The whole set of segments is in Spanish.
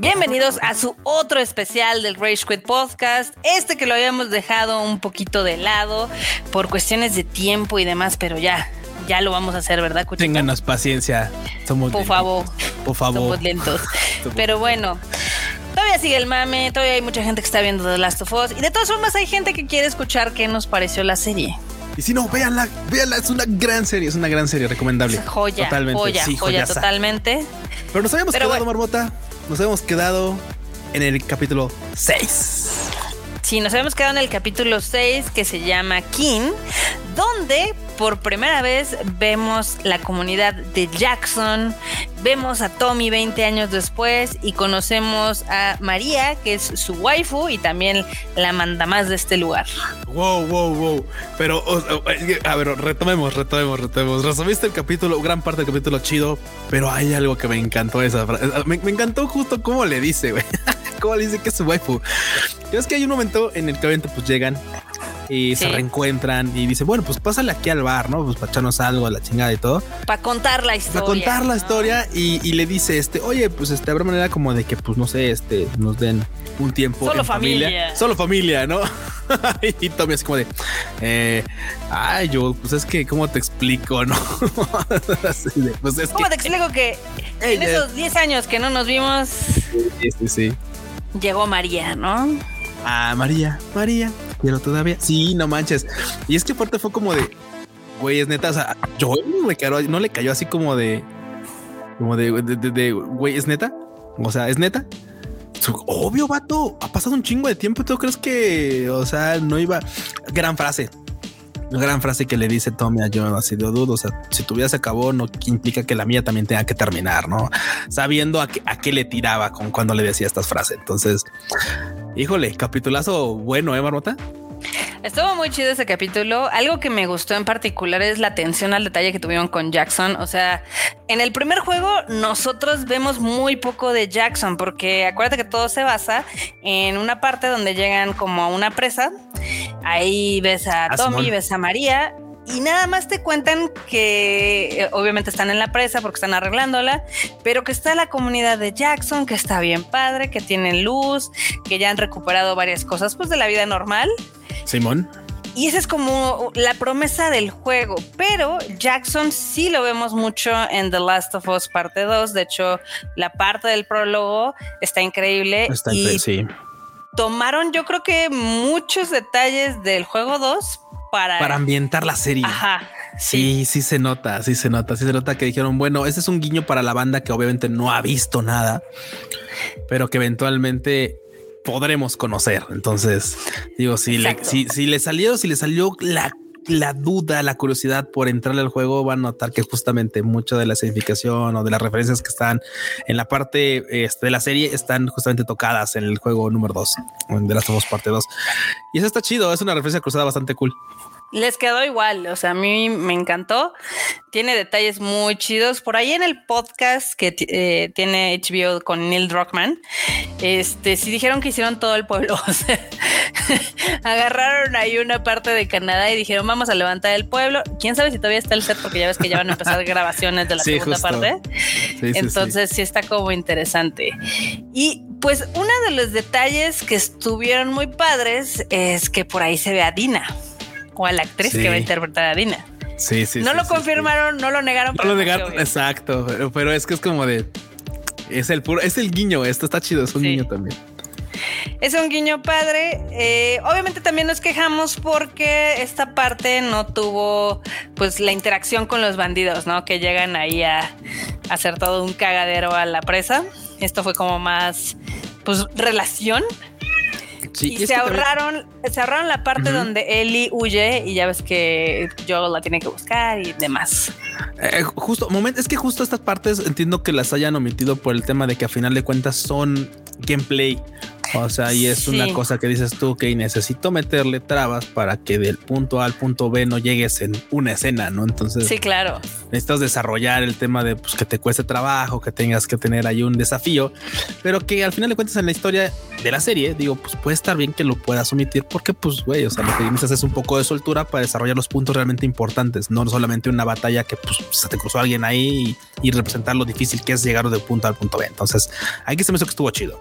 Bienvenidos a su otro especial del Rage Quit Podcast. Este que lo habíamos dejado un poquito de lado por cuestiones de tiempo y demás, pero ya, ya lo vamos a hacer, ¿verdad? Cuchito? Ténganos paciencia. Somos por favor. Por favor. Somos lentos. Pero bueno. Sigue el mame, todavía hay mucha gente que está viendo The Last of Us y de todas formas hay gente que quiere escuchar qué nos pareció la serie. Y si no, véanla, véanla, es una gran serie, es una gran serie, recomendable. joya, totalmente. joya, sí, joya, totalmente. Pero nos habíamos quedado, Marbota, nos habíamos quedado en el capítulo 6. Sí, nos habíamos quedado en el capítulo 6 que se llama King, donde por primera vez vemos la comunidad de Jackson, vemos a Tommy 20 años después y conocemos a María, que es su waifu y también la manda más de este lugar. Wow, wow, wow. Pero, a ver, retomemos, retomemos, retomemos. Resumiste el capítulo, gran parte del capítulo chido, pero hay algo que me encantó esa frase. Me, me encantó justo cómo le dice, güey. cómo le dice que es su waifu. Es que hay un momento en el que obviamente pues llegan y se reencuentran y dice, bueno, pues pásale aquí al bar, ¿no? Pues para echarnos algo a la chingada y todo. Para contar la historia. Para contar la historia y, le dice, este, oye, pues este, habrá manera como de que, pues no sé, este, nos den un tiempo. Solo familia. Solo familia, ¿no? y Tommy así como de, eh, ay, yo, pues es que, ¿cómo te explico, no? pues es ¿Cómo te explico que en esos 10 años que no nos vimos? Sí, sí, sí. Llegó María, ¿no? Ah, María, María, quiero todavía. Sí, no manches. Y es que fuerte fue como de, güey, es neta, o sea, yo no le cayó, no le cayó así como de, como de, de, güey, es neta. O sea, es neta. Obvio, vato, ha pasado un chingo de tiempo. ¿Tú crees que, o sea, no iba? Gran frase. Gran frase que le dice Tommy a John, así de dudo. O sea, si tu vida se acabó, no implica que la mía también tenga que terminar, no sabiendo a qué, a qué le tiraba con cuando le decía estas frases. Entonces, híjole, capitulazo bueno, eh, Marmota. Estuvo muy chido ese capítulo. Algo que me gustó en particular es la atención al detalle que tuvieron con Jackson. O sea, en el primer juego nosotros vemos muy poco de Jackson porque acuérdate que todo se basa en una parte donde llegan como a una presa. Ahí ves a ah, Tommy, ves a María y nada más te cuentan que eh, obviamente están en la presa porque están arreglándola, pero que está la comunidad de Jackson, que está bien padre, que tienen luz, que ya han recuperado varias cosas pues de la vida normal. Simón. Y esa es como la promesa del juego, pero Jackson sí lo vemos mucho en The Last of Us parte 2, de hecho la parte del prólogo está increíble. Está y sí. Tomaron yo creo que muchos detalles del juego 2 para... Para ambientar la serie. Ajá. Sí. sí, se nota, sí se nota, sí se nota que dijeron, bueno, ese es un guiño para la banda que obviamente no ha visto nada, pero que eventualmente podremos conocer. Entonces, digo, si le, si, si le salió, si le salió la la duda, la curiosidad por entrarle al juego, van a notar que justamente mucho de la significación o de las referencias que están en la parte este, de la serie están justamente tocadas en el juego número 2, de las dos parte 2. Y eso está chido, es una referencia cruzada bastante cool. Les quedó igual, o sea, a mí me encantó. Tiene detalles muy chidos. Por ahí en el podcast que eh, tiene HBO con Neil Druckmann, este, sí dijeron que hicieron todo el pueblo. O sea, agarraron ahí una parte de Canadá y dijeron, vamos a levantar el pueblo. Quién sabe si todavía está el set, porque ya ves que ya van a empezar grabaciones de la segunda parte. Entonces, sí está como interesante. Y pues uno de los detalles que estuvieron muy padres es que por ahí se ve a Dina o a la actriz que va a interpretar a Dina. Sí, sí. No lo confirmaron, no lo negaron. No lo negaron, exacto. Pero es que es como de. Es el puro, es el guiño. Esto está chido, es un guiño también. Es un guiño padre. Eh, obviamente también nos quejamos porque esta parte no tuvo pues la interacción con los bandidos, ¿no? Que llegan ahí a, hacer todo un cagadero a la presa. Esto fue como más pues relación y se ahorraron, se ahorraron la parte donde Ellie huye y ya ves que Joel la tiene que buscar y demás. Eh, justo, momento, es que justo estas partes entiendo que las hayan omitido por el tema de que a final de cuentas son gameplay O sea, y es una cosa que dices tú que necesito meterle trabas para que del punto A al punto B no llegues en una escena, ¿no? Entonces, sí, claro. Necesitas desarrollar el tema de pues, que te cueste trabajo, que tengas que tener ahí un desafío, pero que al final de cuentas en la historia de la serie, digo, pues puede estar bien que lo puedas omitir porque, pues, güey, o sea, lo que necesitas es un poco de soltura para desarrollar los puntos realmente importantes, no solamente una batalla que pues se te cruzó alguien ahí y, y representar lo difícil que es llegar de punto A al punto B. Entonces, aquí se me hizo que estuvo chido.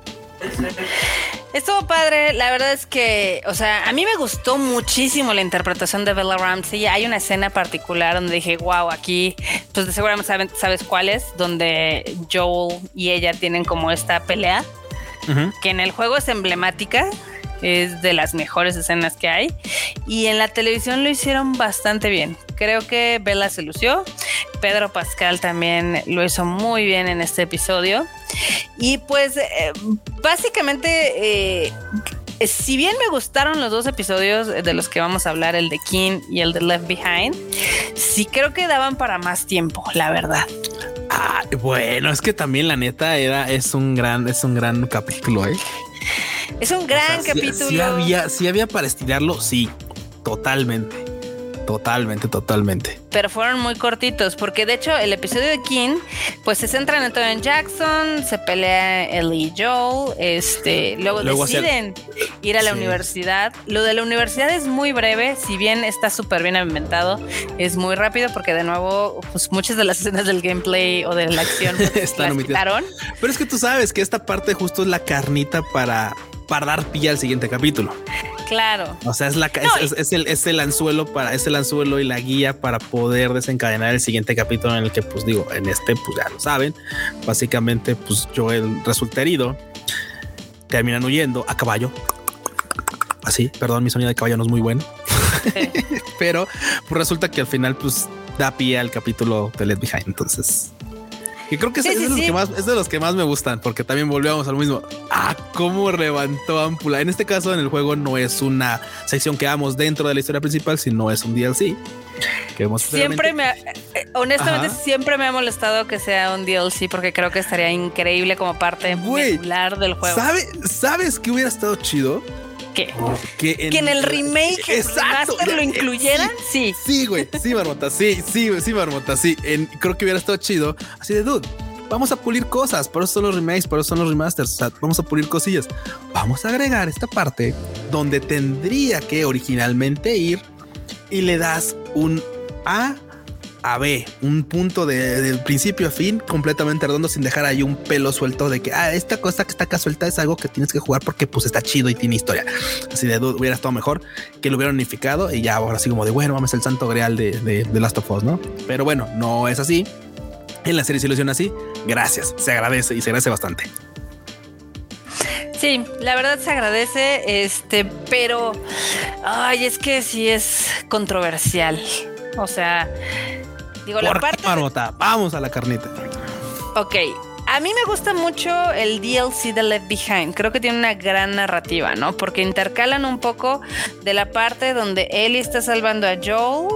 Estuvo padre, la verdad es que, o sea, a mí me gustó muchísimo la interpretación de Bella Ramsey. Hay una escena particular donde dije, wow, aquí, pues seguramente sabes cuál es, donde Joel y ella tienen como esta pelea, que en el juego es emblemática es de las mejores escenas que hay. Y en la televisión lo hicieron bastante bien. Creo que Bella se lució. Pedro Pascal también lo hizo muy bien en este episodio. Y pues eh, básicamente... Eh, si bien me gustaron los dos episodios de los que vamos a hablar, el de King y el de Left Behind, sí creo que daban para más tiempo, la verdad. Ah, bueno, es que también la neta era, es un gran, es un gran capítulo, ¿eh? Es un gran capítulo. Si, había, si había para estirarlo, sí, totalmente. Totalmente, totalmente. Pero fueron muy cortitos, porque de hecho el episodio de King, pues se centra en todo en Jackson, se pelea Ellie y Joel, este, luego, deciden ir a la universidad. Lo de la universidad es muy breve, si bien está súper bien inventado, es muy rápido porque de nuevo, pues muchas de las escenas del gameplay o de la acción Están las quitaron. Pero es que tú sabes que esta parte justo es la carnita para para dar pilla al siguiente capítulo. Claro. O sea, es, la, es, el, es el anzuelo para, es el anzuelo y la guía para poder desencadenar el siguiente capítulo en el que, pues digo, en este, pues ya lo saben, básicamente, pues Joel resulta herido, terminan huyendo a caballo. Así, perdón, mi sonido de caballo no es muy bueno. Pero pues resulta que al final, pues da pie al capítulo de Let Behind. Entonces, y creo que es, de los que más, es de los que más me gustan, porque también volvíamos al mismo. Ah, cómo levantó Ampula. En este caso, en el juego no es una sección que vamos dentro de la historia principal, sino es un DLC. Que vemos siempre me, eh, honestamente, siempre me ha molestado que sea un DLC, porque creo que estaría increíble como parte regular del juego. ¿sabe, ¿Sabes qué hubiera estado chido? Que en, el remake exacto, lo incluyeran, sí. Sí, güey, sí, Marmota, sí, sí, sí, Marmota, sí. creo que hubiera estado chido. Así de, dude, vamos a pulir cosas, por eso son los remakes, por eso son los remasters, o sea, vamos a pulir cosillas. Vamos a agregar esta parte donde tendría que originalmente ir y le das un A a B, un punto de, principio a fin completamente redondo sin dejar ahí un pelo suelto de que ah, esta cosa que está acá suelta es algo que tienes que jugar porque pues está chido y tiene historia. Así de hubiera estado mejor que lo hubieran unificado y ya ahora así como de bueno, vamos el santo grial de, de, Last of Us, ¿no? Pero bueno, no es así. En la serie se ilusiona así. Gracias, se agradece y se agradece bastante. Sí, la verdad se agradece, este, pero ay, es que sí es controversial. O sea, Digo, la parte. Vamos a la carnita. Ok. A mí me gusta mucho el DLC de Left Behind. Creo que tiene una gran narrativa, ¿no? Porque intercalan un poco de la parte donde Ellie está salvando a Joel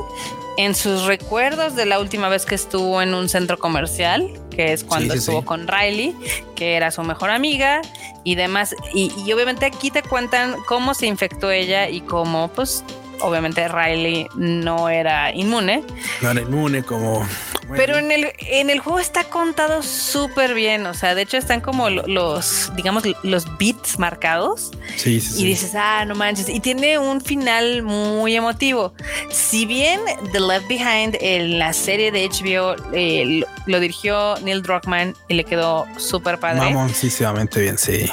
en sus recuerdos de la última vez que estuvo en un centro comercial, que es cuando estuvo con Riley, que era su mejor amiga y demás. Y, y, obviamente aquí te cuentan cómo se infectó ella y cómo, pues, obviamente Riley no era inmune. No era inmune como... Pero en el, en el juego está contado súper bien, o sea, de hecho están como los, digamos, los beats marcados. Sí, sí, y dices, ah, no manches. Y tiene un final muy emotivo. Si bien The Left Behind en la serie de HBO eh, lo, lo, dirigió Neil Druckmann y le quedó súper padre. Mamoncísimamente bien, sí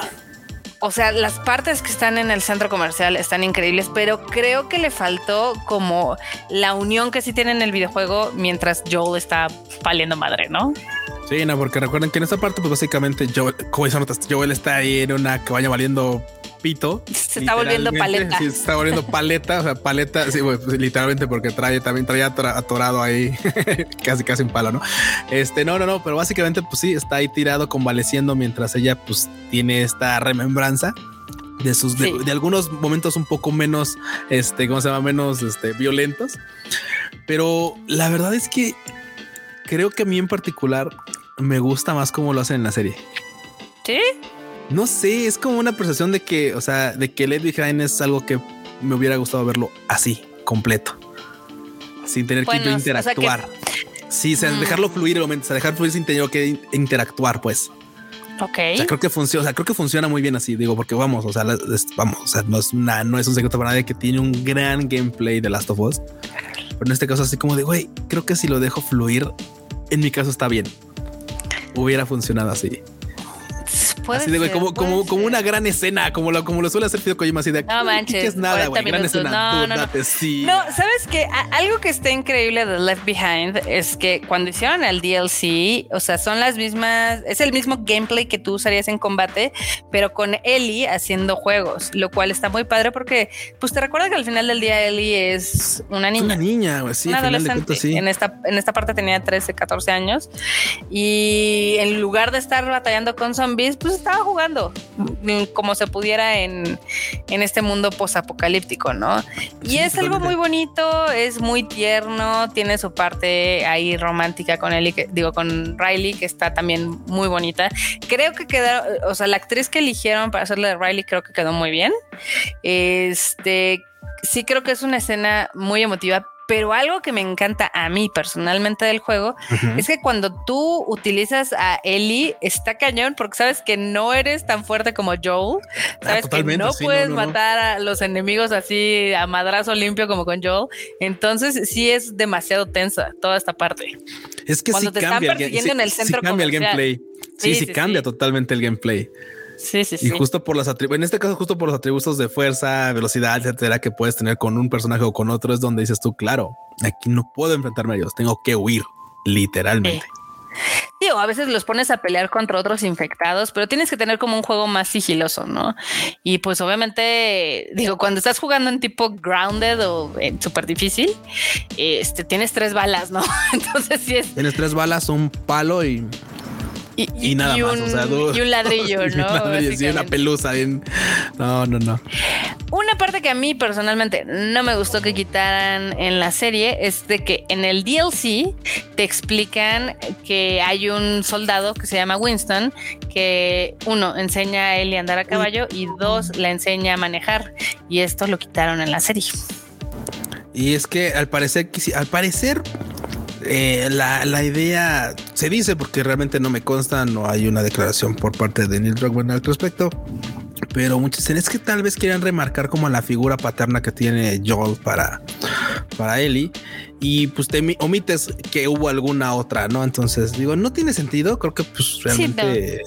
o sea, las partes que están en el centro comercial están increíbles, pero creo que le faltó como la unión que sí tiene en el videojuego mientras Joel está paliendo madre, ¿no? Sí, no, porque recuerden que en esta parte, pues básicamente Joel, como Joel está ahí en una cabaña valiendo pito. Se está volviendo paleta. Sí, se está volviendo paleta, o sea, paleta, sí, pues, literalmente porque trae, también traía atorado ahí, casi casi un palo, ¿no? Este, no, no, no, pero básicamente, pues sí, está ahí tirado convaleciendo mientras ella, pues, tiene esta remembranza de sus de, algunos momentos un poco menos este cómo se llama menos este violentos pero la verdad es que creo que a mí en particular me gusta más cómo lo hacen en la serie sí no sé, es como una percepción de que, o sea, de que Led Behind es algo que me hubiera gustado verlo así, completo, sin tener que interactuar. Sí, o sea, mm. dejarlo fluir o sea, dejar fluir sin tener que interactuar, pues. Ok. O sea, creo que funciona, o sea, creo que funciona muy bien así, digo, porque vamos, o sea, vamos, o sea, no es una, no es un secreto para nadie que tiene un gran gameplay de Last of Us. Pero en este caso, así como de, güey, creo que si lo dejo fluir, en mi caso está bien. Hubiera funcionado así así de, como, como, como una gran escena, como lo, como lo suele hacer Fideo Kojima, así de no manches, es nada, güey, gran escena. No, no, no. no, sabes que algo que está increíble de Left Behind es que cuando hicieron el DLC, o sea, son las mismas, es el mismo gameplay que tú usarías en combate, pero con Ellie haciendo juegos, lo cual está muy padre porque, pues te recuerda que al final del día Ellie es una niña. una niña, sí, una adolescente. sí. En esta, en esta parte tenía 13, 14 años y en lugar de estar batallando con zombies, pues estaba jugando como se pudiera en, en este mundo posapocalíptico, ¿no? Y es algo muy bonito, es muy tierno, tiene su parte ahí romántica con que, digo, con Riley, que está también muy bonita. Creo que quedó, o sea, la actriz que eligieron para hacerle de Riley creo que quedó muy bien. Este, sí creo que es una escena muy emotiva, pero algo que me encanta a mí personalmente del juego es que cuando tú utilizas a Ellie está cañón porque sabes que no eres tan fuerte como Joel. Ah, sabes que no puedes matar a los enemigos así a madrazo limpio como con Joel. Entonces sí es demasiado tensa toda esta parte. Es que cuando te están persiguiendo en el centro cambia el gameplay. Sí, sí, cambia totalmente el gameplay. Sí, sí, y justo por los atributos, en este caso, justo por los atributos de fuerza, velocidad, etcétera, que puedes tener con un personaje o con otro, es donde dices tú, claro, aquí no puedo enfrentarme a ellos, tengo que huir, literalmente. Sí, a veces los pones a pelear contra otros infectados, pero tienes que tener como un juego más sigiloso, ¿no? Y pues obviamente, digo, cuando estás jugando en tipo grounded o en súper difícil, este, tienes tres balas, ¿no? Entonces sí es... Tienes tres balas, un palo y y, nada más. Un, o sea, y un ladrillo, ¿no? y una pelusa. No, no, no. Una parte que a mí personalmente no me gustó que quitaran en la serie es de que en el DLC te explican que hay un soldado que se llama Winston que uno enseña a él a andar a caballo y dos la enseña a manejar y esto lo quitaron en la serie. Y es que al parecer, al parecer eh, la, la, idea se dice porque realmente no me consta, no hay una declaración por parte de Neil Druckmann al respecto, pero dicen es que tal vez quieran remarcar como la figura paterna que tiene Joel para, para Ellie y pues te omites que hubo alguna otra, ¿no? Entonces digo, no tiene sentido, creo que pues realmente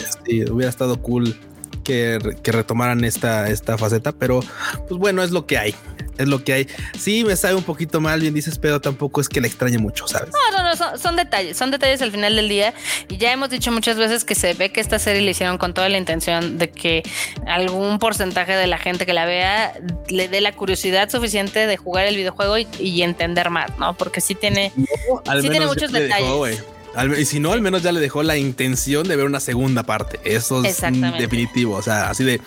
hubiera estado cool que, que, retomaran esta, esta faceta, pero pues bueno, es lo que hay es lo que hay. Sí, me sabe un poquito mal, bien dices, pero tampoco es que le extrañe mucho, ¿sabes? No, no, no, son, detalles, son detalles al final del día. Y ya hemos dicho muchas veces que se ve que esta serie le hicieron con toda la intención de que algún porcentaje de la gente que la vea le dé la curiosidad suficiente de jugar el videojuego y, entender más, ¿no? Porque sí tiene, sí tiene muchos detalles. y si no, al menos ya le dejó la intención de ver una segunda parte. Eso es definitivo. O sea, así de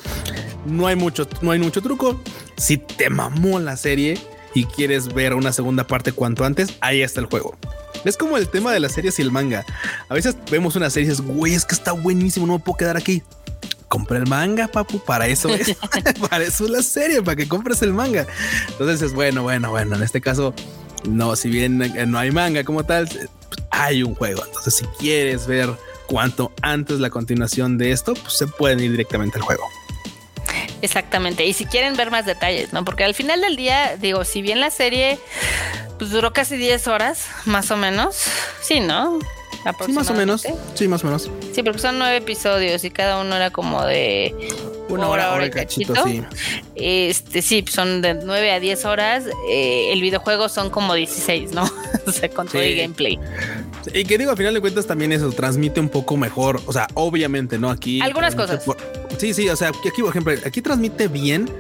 no hay mucho, no hay mucho truco. Si te mamó la serie y quieres ver una segunda parte cuanto antes, ahí está el juego. Es como el tema de las series y el manga. A veces vemos una serie y dices, güey, es que está buenísimo, no me puedo quedar aquí. Compré el manga, papu, para eso es. para eso es la serie, para que compres el manga. Entonces es bueno, bueno, bueno. En este caso, no, si bien no hay manga como tal, hay un juego. Entonces, si quieres ver cuanto antes la continuación de esto, pues se pueden ir directamente al juego. Exactamente. Y si quieren ver más detalles, ¿no? Porque al final del día, digo, si bien la serie pues duró casi 10 horas, más o menos. Sí, ¿no? Sí, más o menos. Sí, más o menos. Sí, porque son nueve episodios y cada uno era como de una hora, hora, y cachito. sí. Este, sí, son de 9 a 10 horas. Eh, el videojuego son como 16, ¿no? o sea, con todo el gameplay. Y que digo, al final de cuentas también eso transmite un poco mejor. O sea, obviamente, ¿no? Aquí. Algunas cosas. Sí, sí, o sea, aquí, por ejemplo, aquí transmite bien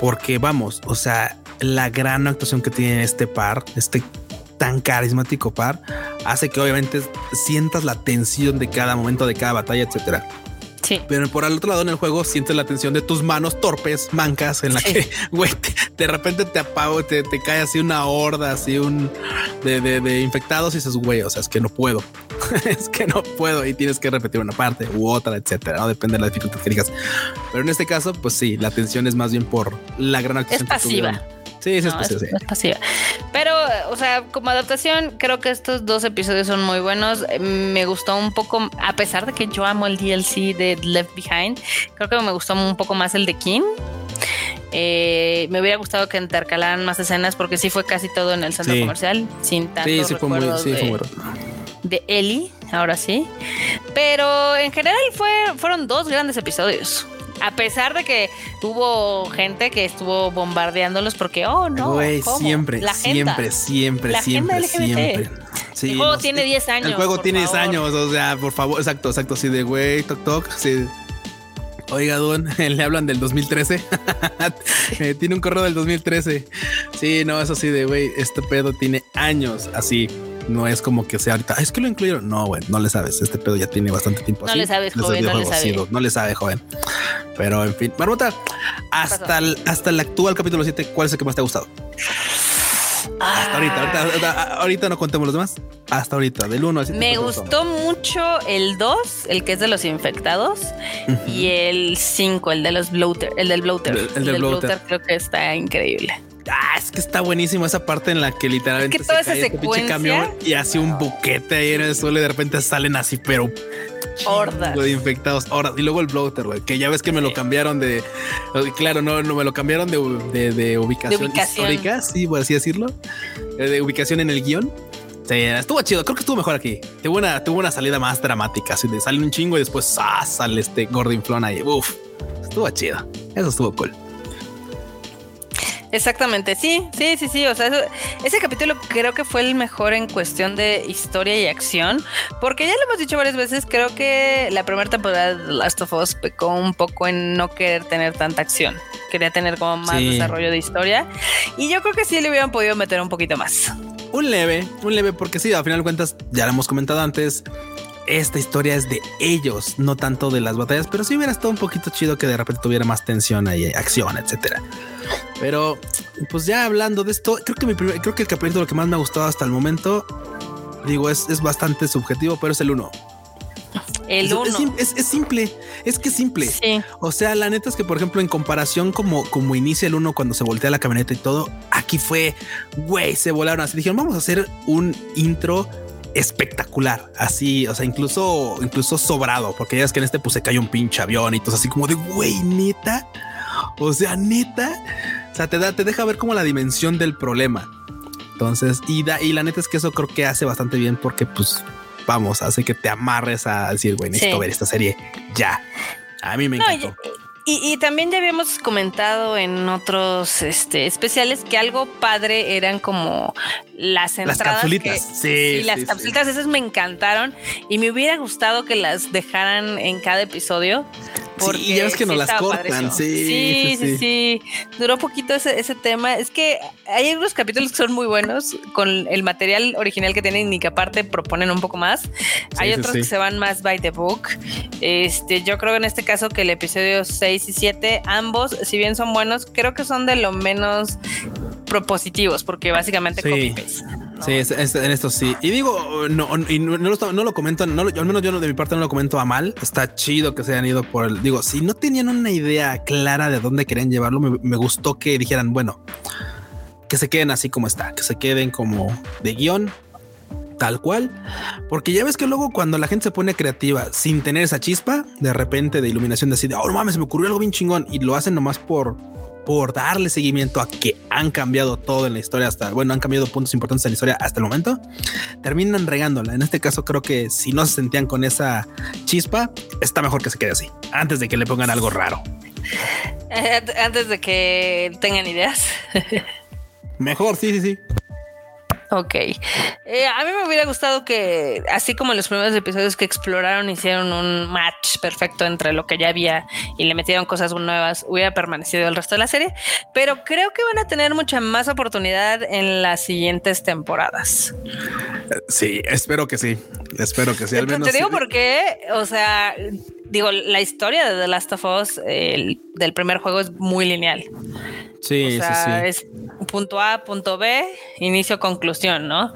porque vamos, o sea, la gran actuación que tiene este par, este tan carismático par, hace que obviamente sientas la tensión de cada momento, de cada batalla, etcétera. Pero por el otro lado en el juego sientes la tensión de tus manos torpes, mancas, en la que, güey, de repente te apago, te, te, cae así una horda, así un de, de, infectados y dices, güey, o sea, es que no puedo. es que no puedo y tienes que repetir una parte u otra, etcétera. No depende de la dificultad que digas. Pero en este caso, pues sí, la atención es más bien por la gran actuación. Es pasiva. Sí, es, pasiva, es, pasiva. Pero, o sea, como adaptación, creo que estos dos episodios son muy buenos. Me gustó un poco, a pesar de que yo amo el DLC de Left Behind, creo que me gustó un poco más el de King. Eh, me hubiera gustado que intercalaran más escenas porque sí fue casi todo en el centro comercial, sin tanto sí, sí fue muy, sí, fue de Ellie, ahora sí. Pero en general fue, fueron dos grandes episodios. A pesar de que hubo gente que estuvo bombardeándolos porque, oh no, siempre, siempre, siempre, siempre, siempre. el juego tiene 10 años. El juego tiene 10 años, o sea, por favor, exacto, exacto, sí, de güey, toc, toc, sí. Oiga, Don, le hablan del 2013. Eh, tiene un correo del 2013. Sí, no, eso sí, de güey, este pedo tiene años así. No es como que sea ahorita, es que lo incluyeron. No, güey, no le sabes. Este pedo ya tiene bastante tiempo. No le sabes, joven. No le, sabe. no le sabe, joven. Pero en fin, Marmota, hasta el, hasta el actual capítulo 7, ¿cuál es el que más te ha gustado? Hasta ahorita, ahorita, ahorita, no contemos los demás. Hasta ahorita, del 1 al 7. Me gustó mucho el 2, el que es de los infectados, y el 5, el de los bloater, el del bloater. El, del, bloater. creo que está increíble. Ah, es que está buenísimo esa parte en la que literalmente se cae este pinche camión y hace un buquete ahí en el suelo y de repente salen así, pero hordas de infectados, hordas. Y luego el bloater, güey, que ya ves que me lo cambiaron de, claro, no, no me lo cambiaron de, de, ubicación, histórica, sí, por así decirlo, eh, de ubicación en el guion. Sí, estuvo chido. Creo que estuvo mejor aquí. Tuvo una, tuvo una salida más dramática. Así de sale un chingo y después ¡ah! sale este Gordon Flon ahí. Uf, estuvo chido. Eso estuvo cool. Exactamente, sí, sí, sí, sí. O sea, ese capítulo creo que fue el mejor en cuestión de historia y acción, porque ya lo hemos dicho varias veces. Creo que la primera temporada de Last of Us pecó un poco en no querer tener tanta acción. Quería tener como más desarrollo de historia. Y yo creo que sí le hubieran podido meter un poquito más. Un leve, un leve, porque sí, al final de cuentas, ya lo hemos comentado antes esta historia es de ellos, no tanto de las batallas, pero si hubiera estado un poquito chido que de repente tuviera más tensión y acción, etcétera. Pero pues ya hablando de esto, creo que mi primer, creo que el capítulo que más me ha gustado hasta el momento, digo, es, es bastante subjetivo, pero es el uno. El uno. Es, simple, es que es simple. O sea, la neta es que, por ejemplo, en comparación como, como inicia el uno cuando se voltea la camioneta y todo, aquí fue, güey, se volaron así. Dijeron, vamos a hacer un intro espectacular, así, o sea, incluso, incluso sobrado, porque ya es que en este pues se cayó un pinche avión y todo así como de güey, neta, o sea, neta, o sea, te da, te deja ver como la dimensión del problema. Entonces, y, da, y la neta es que eso creo que hace bastante bien porque, pues, vamos, hace que te amarres a decir, güey, necesito ver esta serie ya. A mí me encantó. Y, también ya habíamos comentado en otros este, especiales que algo padre eran como las entradas. Las capsulitas. sí, sí, las capsulitas, esas me encantaron y me hubiera gustado que las dejaran en cada episodio. Porque sí, ya ves que no las cortan. Sí sí, sí, Duró poquito ese, ese tema. Es que hay unos capítulos que son muy buenos con el material original que tienen y que aparte proponen un poco más. hay otros que se van más by the book. Este, yo creo en este caso que el episodio 6 y 7, ambos, si bien son buenos, creo que son de lo menos propositivos, porque básicamente copy Sí, en esto sí. Y digo, no, y no, lo, comento, no, al menos yo de mi parte no lo comento a mal. Está chido que se hayan ido por el. Digo, si no tenían una idea clara de dónde querían llevarlo, me, gustó que dijeran, bueno, que se queden así como está, que se queden como de guion, tal cual. Porque ya ves que luego cuando la gente se pone creativa sin tener esa chispa, de repente de iluminación, decide, oh, no mames, me ocurrió algo bien chingón y lo hacen nomás por por darle seguimiento a que han cambiado todo en la historia hasta, bueno, han cambiado puntos importantes en la historia hasta el momento, terminan regándola. En este caso creo que si no se sentían con esa chispa, está mejor que se quede así, antes de que le pongan algo raro. Eh, antes de que tengan ideas. mejor, sí, sí, sí. Ok. Eh, a mí me hubiera gustado que, así como en los primeros episodios que exploraron, hicieron un match perfecto entre lo que ya había y le metieron cosas nuevas, hubiera permanecido el resto de la serie. Pero creo que van a tener mucha más oportunidad en las siguientes temporadas. Sí, espero que sí. Espero que sí. Al menos te digo porque, o sea, digo, la historia de The Last of Us del primer juego es muy lineal. Sí, o sea, sí, es punto A, punto B, inicio, conclusión, ¿no?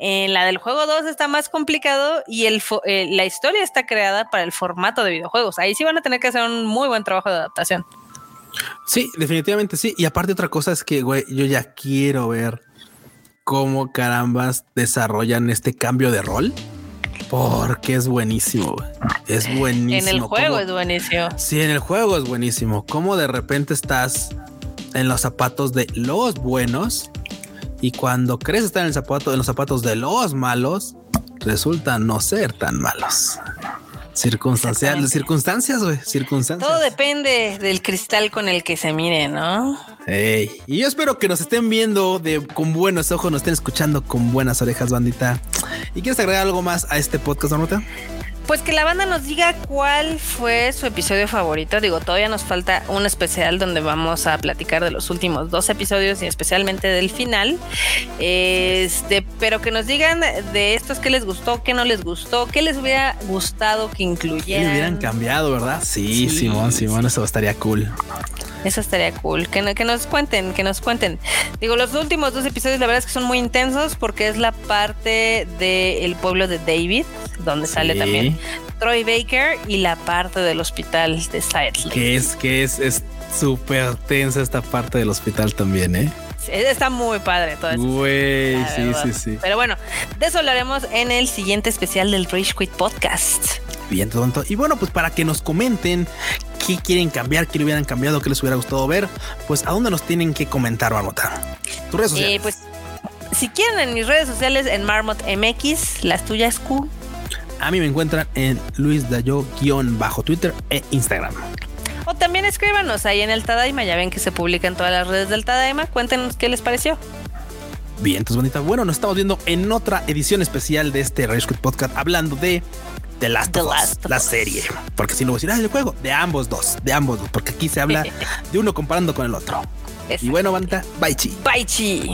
En la del juego 2 está más complicado y el eh, la historia está creada para el formato de videojuegos. Ahí sí van a tener que hacer un muy buen trabajo de adaptación. Sí, definitivamente sí. Y aparte otra cosa es que, güey, yo ya quiero ver cómo carambas desarrollan este cambio de rol. Porque es buenísimo. Es buenísimo. En el juego es buenísimo. Sí, en el juego es buenísimo. Cómo de repente estás en los zapatos de los buenos y cuando crees estar en el zapato en los zapatos de los malos, resulta no ser tan malos. Circunstancial, circunstancias, güey, circunstancias. Todo depende del cristal con el que se mire, ¿no? Y yo espero que nos estén viendo de con buenos ojos, nos estén escuchando con buenas orejas, bandita. ¿Y quieres agregar algo más a este podcast, Marmota? Pues que la banda nos diga cuál fue su episodio favorito. Digo, todavía nos falta un especial donde vamos a platicar de los últimos dos episodios y especialmente del final. Este, pero que nos digan de estos qué les gustó, qué no les gustó, qué les hubiera gustado que incluyeran. Que hubieran cambiado, ¿verdad? Sí, sí, Simón, Simón, eso estaría cool. Eso estaría cool. Que, que, nos cuenten, que nos cuenten. Digo, los últimos dos episodios, la verdad es que son muy intensos porque es la parte del pueblo de David, donde sale también Troy Baker, y la parte del hospital de Silent Que es, que es súper tensa esta parte del hospital también, ¿eh? Está muy padre todo eso. Güey, sí, sí, sí. Pero bueno, de eso hablaremos en el siguiente especial del Rage Quit Podcast. Bien, tonto. Y bueno, pues para que nos comenten qué quieren cambiar, qué le hubieran cambiado, qué les hubiera gustado ver, pues a dónde nos tienen que comentar, Marmota. Tus redes sociales. Eh, pues si quieren en mis redes sociales, en Marmot MX, las tuyas, Q. A mí me encuentran en Luis Dayo-bajo Twitter e Instagram. O también escríbanos ahí en el Tadaima, ya ven que se publica en todas las redes del Tadaima. Cuéntenos qué les pareció. Bien, entonces bonita. Bueno, nos estamos viendo en otra edición especial de este Rage Podcast hablando de The Last, of, Us, la serie. Porque si no voy a decir, ah, el juego, de ambos dos, de ambos dos, porque aquí se habla de uno comparando con el otro. Y bueno, banda, bye chi. Bye chi.